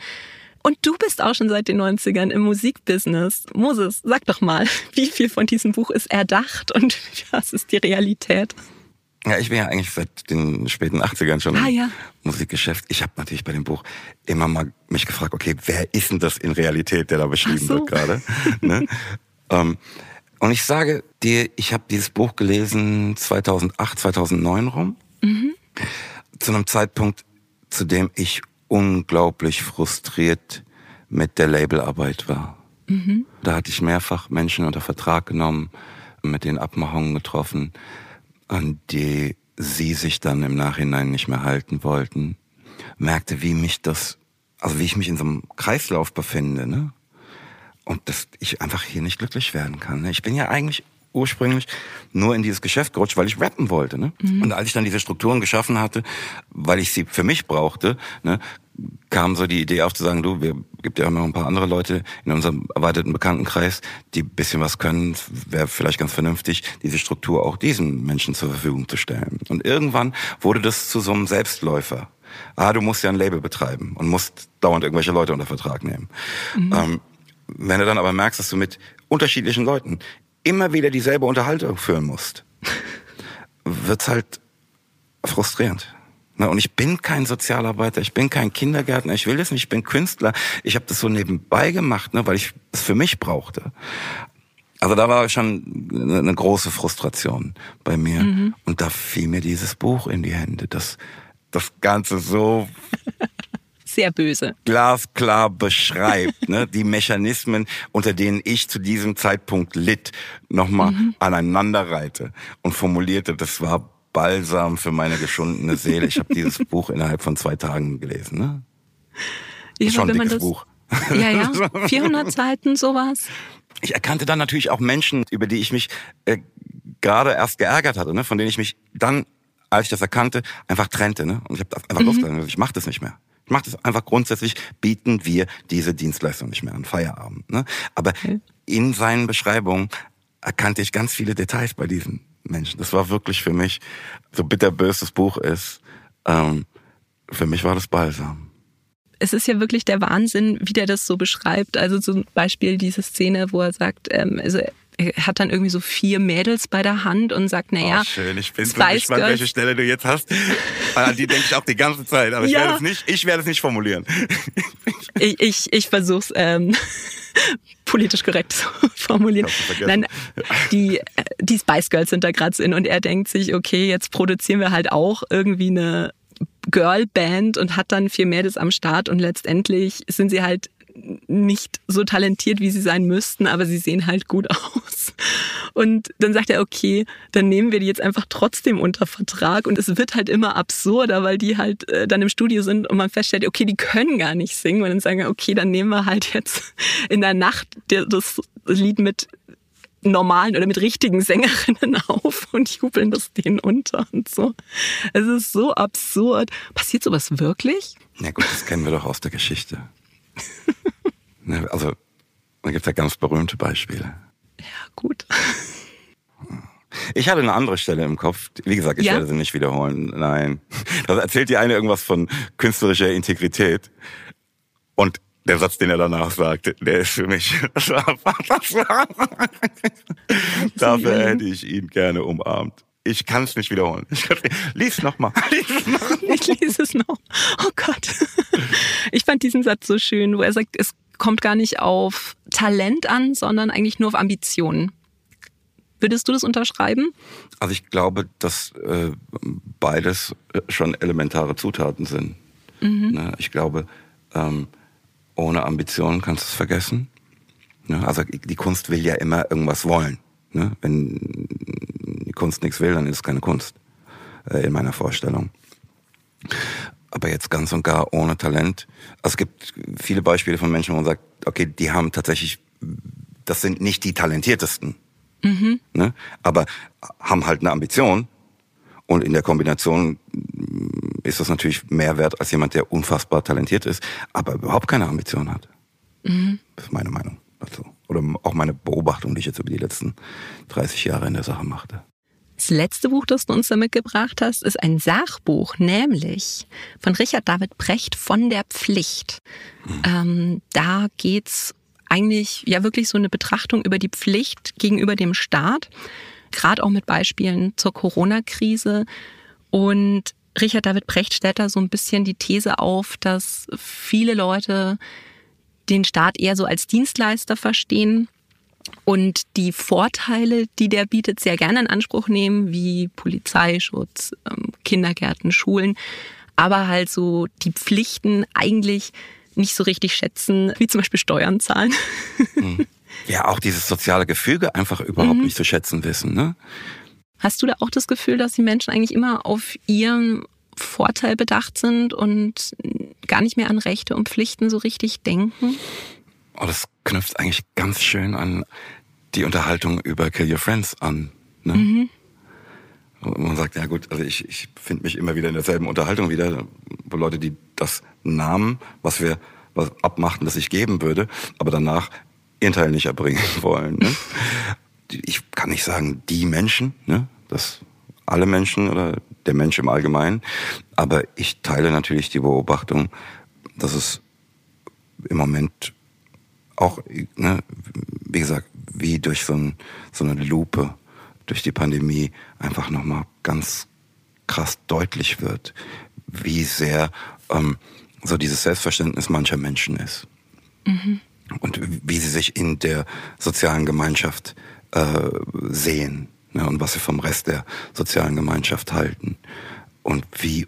Und du bist auch schon seit den 90ern im Musikbusiness. Moses, sag doch mal, wie viel von diesem Buch ist erdacht und was ist die Realität? Ja, ich bin ja eigentlich seit den späten 80ern schon Ah, im ja. Musikgeschäft. Ich habe natürlich bei dem Buch immer mal mich gefragt, okay, wer ist denn das in Realität, der da beschrieben so. wird gerade? ne? ähm, und ich sage dir, ich habe dieses Buch gelesen 2008, 2009 rum. Zu einem Zeitpunkt, zu dem ich unglaublich frustriert mit der Labelarbeit war. Da hatte ich mehrfach Menschen unter Vertrag genommen, mit den Abmachungen getroffen, an die sie sich dann im Nachhinein nicht mehr halten wollten. Merkte, wie mich das, also wie ich mich in so einem Kreislauf befinde, ne? Und dass ich einfach hier nicht glücklich werden kann. Ne? Ich bin ja eigentlich ursprünglich nur in dieses Geschäft gerutscht, weil ich rappen wollte. Ne? Und als ich dann diese Strukturen geschaffen hatte, weil ich sie für mich brauchte, ne, kam so die Idee auf zu sagen, du, wir gibt ja auch noch ein paar andere Leute in unserem erweiterten Bekanntenkreis, die ein bisschen was können, wäre vielleicht ganz vernünftig, diese Struktur auch diesen Menschen zur Verfügung zu stellen. Und irgendwann wurde das zu so einem Selbstläufer. Ah, du musst ja ein Label betreiben und musst dauernd irgendwelche Leute unter Vertrag nehmen. Ähm, wenn du dann aber merkst, dass du mit unterschiedlichen Leuten immer wieder dieselbe Unterhaltung führen musst, wird's halt frustrierend. Und ich bin kein Sozialarbeiter, ich bin kein Kindergärtner, ich will das nicht, ich bin Künstler. Ich habe das so nebenbei gemacht, ne, weil ich es für mich brauchte. Also da war schon eine eine große Frustration bei mir. Und da fiel mir dieses Buch in die Hände, das das Ganze so Sehr böse. glasklar beschreibt, ne, die Mechanismen, unter denen ich zu diesem Zeitpunkt litt, nochmal aneinanderreihte und formulierte, das war Balsam für meine geschundene Seele. Ich habe dieses Buch innerhalb von zwei Tagen gelesen. Ne? Ja, Schon ein dickes das, Buch. Ja, ja. 400 Seiten, sowas. Ich erkannte dann natürlich auch Menschen, über die ich mich äh, gerade erst geärgert hatte, ne? von denen ich mich dann, als ich das erkannte, einfach trennte. Ne? Und ich habe einfach losgelassen. Also Ich mache das nicht mehr. Ich mache das einfach grundsätzlich, bieten wir diese Dienstleistung nicht mehr an, Feierabend. Ne? Aber in seinen Beschreibungen erkannte ich ganz viele Details bei diesen Menschen. Das war wirklich für mich, so bitterbös das Buch ist, ähm, für mich war das Balsam. es ist ja wirklich der Wahnsinn, wie der das so beschreibt. Also zum Beispiel diese Szene, wo er sagt, ähm, also hat dann irgendwie so vier Mädels bei der Hand und sagt, naja, oh, schön. Ich bin so gespannt, Girls- welche Stelle du jetzt hast. An die denke ich auch die ganze Zeit. Aber ich Ja. werde es nicht, ich werde es nicht formulieren. ich, ich, ich versuche es ähm, politisch korrekt zu formulieren. Nein, die, äh, die Spice Girls sind da gerade in und er denkt sich, okay, jetzt produzieren wir halt auch irgendwie eine Girlband und hat dann vier Mädels am Start und letztendlich sind sie halt nicht so talentiert, wie sie sein müssten, aber sie sehen halt gut aus. Und dann sagt er, okay, dann nehmen wir die jetzt einfach trotzdem unter Vertrag und es wird halt immer absurder, weil die halt äh, dann im Studio sind und man feststellt, okay, die können gar nicht singen und dann sagen wir, okay, dann nehmen wir halt jetzt in der Nacht das Lied mit normalen oder mit richtigen Sängerinnen auf und jubeln das denen unter und so. Es ist so absurd. Passiert sowas wirklich? Na gut, das kennen wir doch aus der Geschichte. Also, da gibt es ja ganz berühmte Beispiele. Ja, gut. Ich hatte eine andere Stelle im Kopf. Wie gesagt, ich Ja? werde sie nicht wiederholen. Nein. Da erzählt die eine irgendwas von künstlerischer Integrität. Und der Satz, den er danach sagt, der ist für mich. Dafür hätte ich ihn gerne umarmt. Ich kann es nicht wiederholen. Ich kann's nicht. Lies nochmal. Noch. Ich lese es noch. Oh Gott. Ich fand diesen Satz so schön, wo er sagt, es kommt gar nicht auf Talent an, sondern eigentlich nur auf Ambitionen. Würdest du das unterschreiben? Also ich glaube, dass äh, beides äh, schon elementare Zutaten sind. Ne? Ich glaube, ähm, ohne Ambitionen kannst du es vergessen. Ne? Also die Kunst will ja immer irgendwas wollen. Ne? Wenn Kunst nichts will, dann ist es keine Kunst äh, in meiner Vorstellung. Aber jetzt ganz und gar ohne Talent. Also es gibt viele Beispiele von Menschen, wo man sagt, okay, die haben tatsächlich, das sind nicht die talentiertesten ne? aber haben halt eine Ambition und in der Kombination mm, ist das natürlich mehr wert als jemand, der unfassbar talentiert ist, aber überhaupt keine Ambition hat. Das ist meine Meinung dazu. Oder auch meine Beobachtung, die ich jetzt über die letzten 30 Jahre in der Sache machte. Das letzte Buch, das du uns da mitgebracht hast, ist ein Sachbuch, nämlich von Richard David Brecht von der Pflicht. Ähm, da geht's eigentlich ja wirklich so eine Betrachtung über die Pflicht gegenüber dem Staat. gerade auch mit Beispielen zur Corona-Krise. Und Richard David Precht stellt da so ein bisschen die These auf, dass viele Leute den Staat eher so als Dienstleister verstehen und die Vorteile, die der bietet, sehr gerne in Anspruch nehmen, wie Polizeischutz, ähm, Kindergärten, Schulen, aber halt so die Pflichten eigentlich nicht so richtig schätzen, wie zum Beispiel Steuern zahlen. Mhm. Ja, auch dieses soziale Gefüge einfach überhaupt mhm. nicht zu schätzen wissen. Ne? Hast du da auch das Gefühl, dass die Menschen eigentlich immer auf ihren Vorteil bedacht sind und gar nicht mehr an Rechte und Pflichten so richtig denken? Oh, das knüpft eigentlich ganz schön an die Unterhaltung über Kill Your Friends an. Ne? Mhm. Man sagt, ja gut, also ich, ich finde mich immer wieder in derselben Unterhaltung wieder, wo Leute, die das nahmen, was wir was abmachten, das ich geben würde, aber danach ihren Teil nicht erbringen wollen. Ne? Ich kann nicht sagen, die Menschen, ne? das alle Menschen oder der Mensch im Allgemeinen, aber ich teile natürlich die Beobachtung, dass es im Moment auch, ne, wie gesagt, wie durch so, ein, so eine Lupe durch die Pandemie einfach nochmal ganz krass deutlich wird, wie sehr ähm, so dieses Selbstverständnis mancher Menschen ist. Mhm. Und wie sie sich in der sozialen Gemeinschaft äh, sehen ne, und was sie vom Rest der sozialen Gemeinschaft halten. Und wie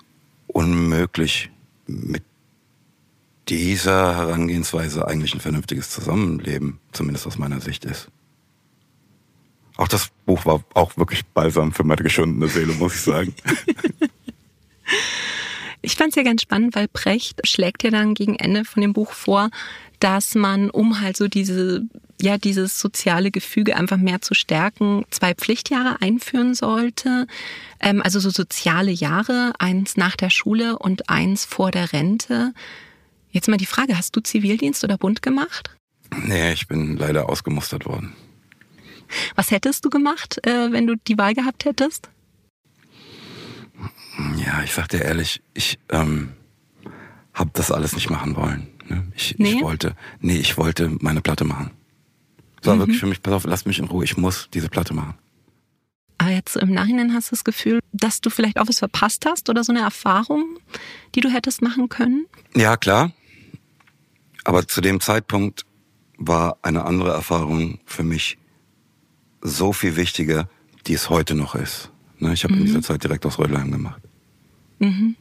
unmöglich mit dieser Herangehensweise eigentlich ein vernünftiges Zusammenleben, zumindest aus meiner Sicht ist. Auch das Buch war auch wirklich balsam für meine geschundene Seele, muss ich sagen. Ich fand es ja ganz spannend, weil Precht schlägt ja dann gegen Ende von dem Buch vor, dass man, um halt so diese, ja, dieses soziale Gefüge einfach mehr zu stärken, zwei Pflichtjahre einführen sollte. Ähm, also so soziale Jahre, eins nach der Schule und eins vor der Rente. Jetzt mal die Frage, hast du Zivildienst oder Bund gemacht? Nee, ich bin leider ausgemustert worden. Was hättest du gemacht, äh, wenn du die Wahl gehabt hättest? Ja, ich sag dir ehrlich, ich ähm, habe das alles nicht machen wollen. Ne? Ich, nee? ich wollte, nee, ich wollte meine Platte machen. Das war mhm. wirklich für mich, pass auf, lass mich in Ruhe, ich muss diese Platte machen. Aber jetzt im Nachhinein hast du das Gefühl, dass du vielleicht auch was verpasst hast oder so eine Erfahrung, die du hättest machen können? Ja, klar. Aber zu dem Zeitpunkt war eine andere Erfahrung für mich so viel wichtiger, die es heute noch ist. Ne, ich habe mhm. in dieser Zeit direkt aus Rödelheim gemacht. Mhm.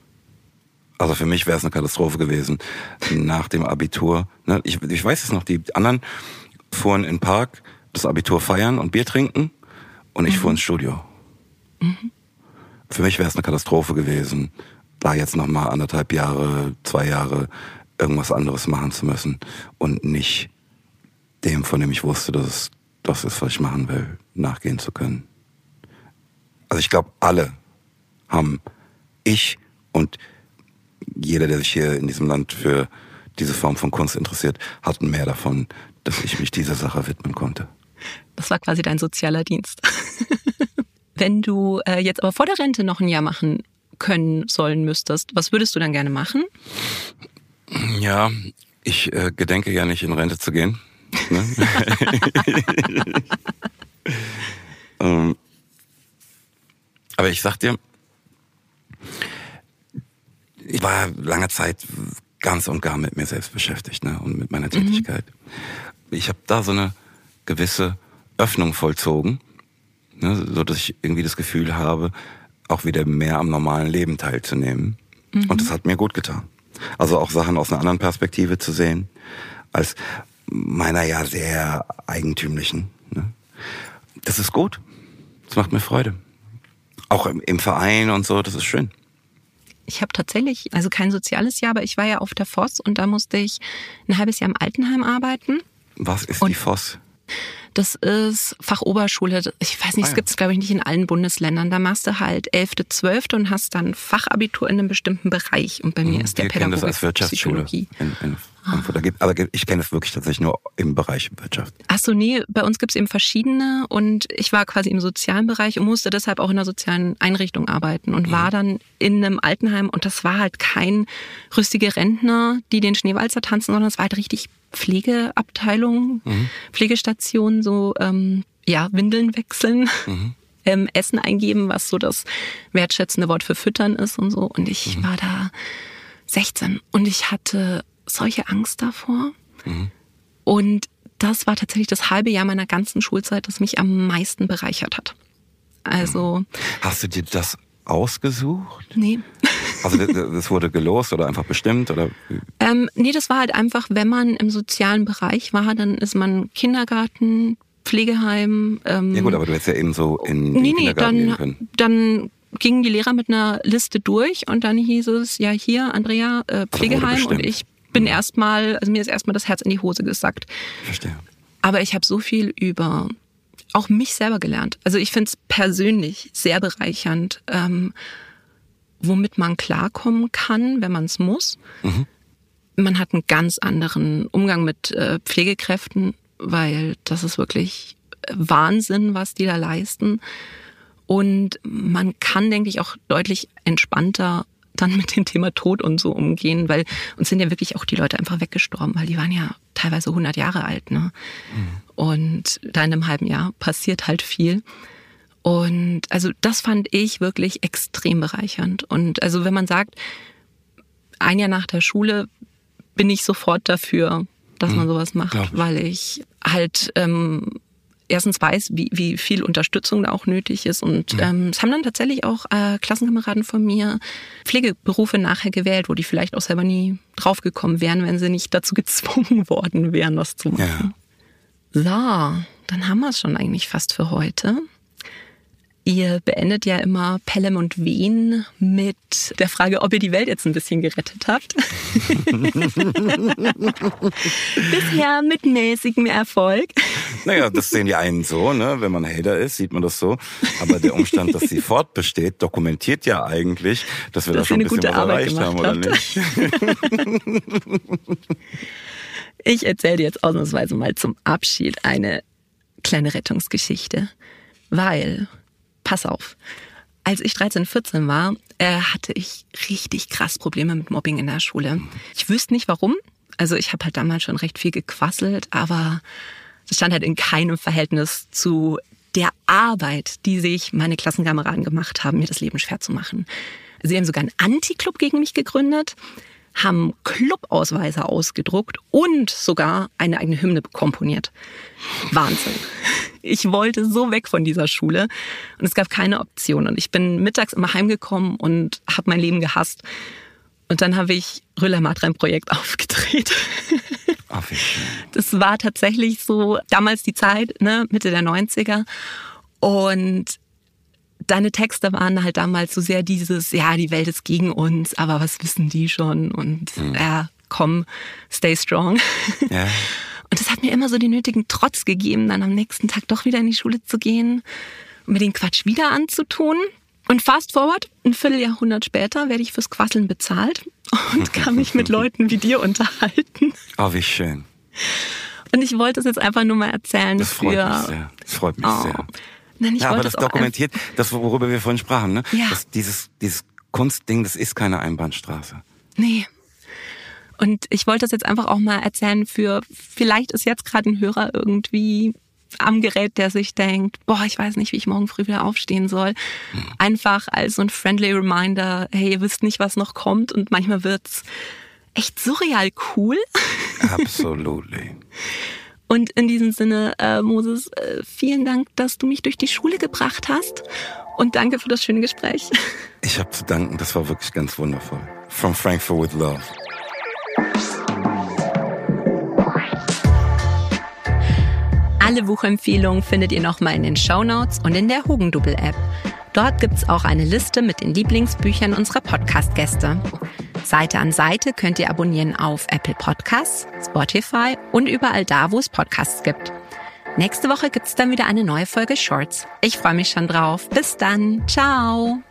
Also für mich wäre es eine Katastrophe gewesen. Nach dem Abitur, ne, ich, ich weiß es noch, die anderen fuhren in den Park, das Abitur feiern und Bier trinken und ich mhm. fuhr ins Studio. Mhm. Für mich wäre es eine Katastrophe gewesen, da jetzt nochmal anderthalb Jahre, zwei Jahre irgendwas anderes machen zu müssen und nicht dem, von dem ich wusste, dass es das ist, was ich machen will, nachgehen zu können. Also ich glaube, alle haben ich und jeder, der sich hier in diesem Land für diese Form von Kunst interessiert, hat mehr davon, dass ich mich dieser Sache widmen konnte. Das war quasi dein sozialer Dienst. Wenn du äh, jetzt aber vor der Rente noch ein Jahr machen können sollen müsstest, was würdest du dann gerne machen? Ja, ich äh, gedenke ja nicht in Rente zu gehen. Ne? ähm, aber ich sag dir, ich war lange Zeit ganz und gar mit mir selbst beschäftigt ne, und mit meiner mhm. Tätigkeit. Mhm. Ich habe da so eine gewisse Öffnung vollzogen, ne, so dass ich irgendwie das Gefühl habe, auch wieder mehr am normalen Leben teilzunehmen. Mhm. Und das hat mir gut getan. Also auch Sachen aus einer anderen Perspektive zu sehen, als meiner ja sehr eigentümlichen. Ne? Das ist gut. Das macht mir Freude. Auch im, im Verein und so, das ist schön. Ich habe tatsächlich, also kein soziales Jahr, aber ich war ja auf der Voss und da musste ich ein halbes Jahr im Altenheim arbeiten. Was ist und die Voss? Das ist Fachoberschule. Ich weiß nicht, ah, es gibt es, glaube ich, nicht in allen Bundesländern. Da machst du halt 11., 12. und hast dann Fachabitur in einem bestimmten Bereich. Und bei mir mhm, ist der Wir Pädagogik das als Wirtschaftschule in, in Frankfurt. Ah. Aber ich kenne es wirklich tatsächlich nur im Bereich Wirtschaft. Ach so, nee, bei uns gibt es eben verschiedene. Und ich war quasi im sozialen Bereich und musste deshalb auch in einer sozialen Einrichtung arbeiten. Und mhm. war dann in einem Altenheim. Und das war halt kein rüstige Rentner, die den Schneewalzer tanzen, sondern es war halt richtig Pflegeabteilung, mhm. Pflegestation, so ähm, ja, Windeln wechseln. Mhm. ähm, Essen eingeben, was so das wertschätzende Wort für füttern ist und so. Und ich mhm. war da 16 und ich hatte solche Angst davor. Mhm. Und das war tatsächlich das halbe Jahr meiner ganzen Schulzeit, das mich am meisten bereichert hat. Also. Hast du dir das ausgesucht? Nee. Also das wurde gelost oder einfach bestimmt oder? Ähm, nee, das war halt einfach, wenn man im sozialen Bereich war, dann ist man Kindergarten, Pflegeheim. Ähm, ja gut, aber du hättest ja eben so in den nee, nee, Kindergarten dann, gehen können. Dann gingen die Lehrer mit einer Liste durch und dann hieß es, ja hier, Andrea, äh, Pflegeheim und ich bin mhm. erstmal, also mir ist erstmal das Herz in die Hose gesackt. Verstehe. Aber ich habe so viel über auch mich selber gelernt. Also ich finde es persönlich sehr bereichernd, ähm, womit man klarkommen kann, wenn man es muss. Mhm. Man hat einen ganz anderen Umgang mit äh, Pflegekräften, weil das ist wirklich Wahnsinn, was die da leisten. Und man kann, denke ich, auch deutlich entspannter dann mit dem Thema Tod und so umgehen, weil uns sind ja wirklich auch die Leute einfach weggestorben, weil die waren ja teilweise 100 Jahre alt. Ne? Mhm. Und da in einem halben Jahr passiert halt viel. Und also das fand ich wirklich extrem bereichernd. Und also wenn man sagt, ein Jahr nach der Schule bin ich sofort dafür, dass man mhm. sowas macht, weil ich halt ähm, erstens weiß, wie, wie viel Unterstützung da auch nötig ist. Und mhm. ähm, es haben dann tatsächlich auch äh, Klassenkameraden von mir Pflegeberufe nachher gewählt, wo die vielleicht auch selber nie draufgekommen wären, wenn sie nicht dazu gezwungen worden wären, das zu machen. Ja. So, dann haben wir es schon eigentlich fast für heute. Ihr beendet ja immer Pelham und Wehen mit der Frage, ob ihr die Welt jetzt ein bisschen gerettet habt. Bisher mit mäßigem Erfolg. Naja, das sehen die einen so, ne? Wenn man Hater ist, sieht man das so. Aber der Umstand, dass sie fortbesteht, dokumentiert ja eigentlich, dass wir dass da schon ein bisschen was Arbeit erreicht haben, oder nicht? ich erzähle dir jetzt ausnahmsweise mal zum Abschied eine kleine Rettungsgeschichte. Weil pass auf. Als ich 13, 14 war, äh, hatte ich richtig krass Probleme mit Mobbing in der Schule. Ich wüsste nicht warum. Also ich habe halt damals schon recht viel gequasselt, aber das stand halt in keinem Verhältnis zu der Arbeit, die sich meine Klassenkameraden gemacht haben, mir das Leben schwer zu machen. Sie haben sogar einen Anti-Club gegen mich gegründet haben Clubausweise ausgedruckt und sogar eine eigene Hymne komponiert. Wahnsinn. Ich wollte so weg von dieser Schule und es gab keine Option. Und ich bin mittags immer heimgekommen und habe mein Leben gehasst. Und dann habe ich Rüller Matrein Projekt aufgedreht. Ach, schön. Das war tatsächlich so damals die Zeit, ne, Mitte der 90er. Und deine Texte waren halt damals so sehr dieses, ja, die Welt ist gegen uns, aber was wissen die schon? Und mhm. ja, komm, stay strong. Ja. Und das hat mir immer so den nötigen Trotz gegeben, dann am nächsten Tag doch wieder in die Schule zu gehen und mir den Quatsch wieder anzutun. Und fast forward, ein Vierteljahrhundert später werde ich fürs Quasseln bezahlt und kann mich mit Leuten wie dir unterhalten. Oh, wie schön. Und ich wollte es jetzt einfach nur mal erzählen. Das freut für, mich sehr. Das freut mich oh, sehr. Nein, ich ja, aber das dokumentiert, das, worüber wir vorhin sprachen, ne? Ja. Das, dieses, dieses Kunstding, das ist keine Einbahnstraße. Nee. Und ich wollte das jetzt einfach auch mal erzählen für, vielleicht ist jetzt gerade ein Hörer irgendwie am Gerät, der sich denkt, boah, ich weiß nicht, wie ich morgen früh wieder aufstehen soll. Einfach als so ein friendly Reminder, hey, ihr wisst nicht, was noch kommt und manchmal wird's echt surreal cool. Absolutely. Und in diesem Sinne, äh, Moses, äh, vielen Dank, dass du mich durch die Schule gebracht hast. Und danke für das schöne Gespräch. Ich habe zu danken, das war wirklich ganz wundervoll. From Frankfurt with Love. Alle Buchempfehlungen findet ihr nochmal in den Show Notes und in der Hugendubel-App. Dort gibt's auch eine Liste mit den Lieblingsbüchern unserer Podcast-Gäste. Seite an Seite könnt ihr abonnieren auf Apple Podcasts, Spotify und überall da, wo es Podcasts gibt. Nächste Woche gibt's dann wieder eine neue Folge Shorts. Ich freue mich schon drauf. Bis dann. Ciao.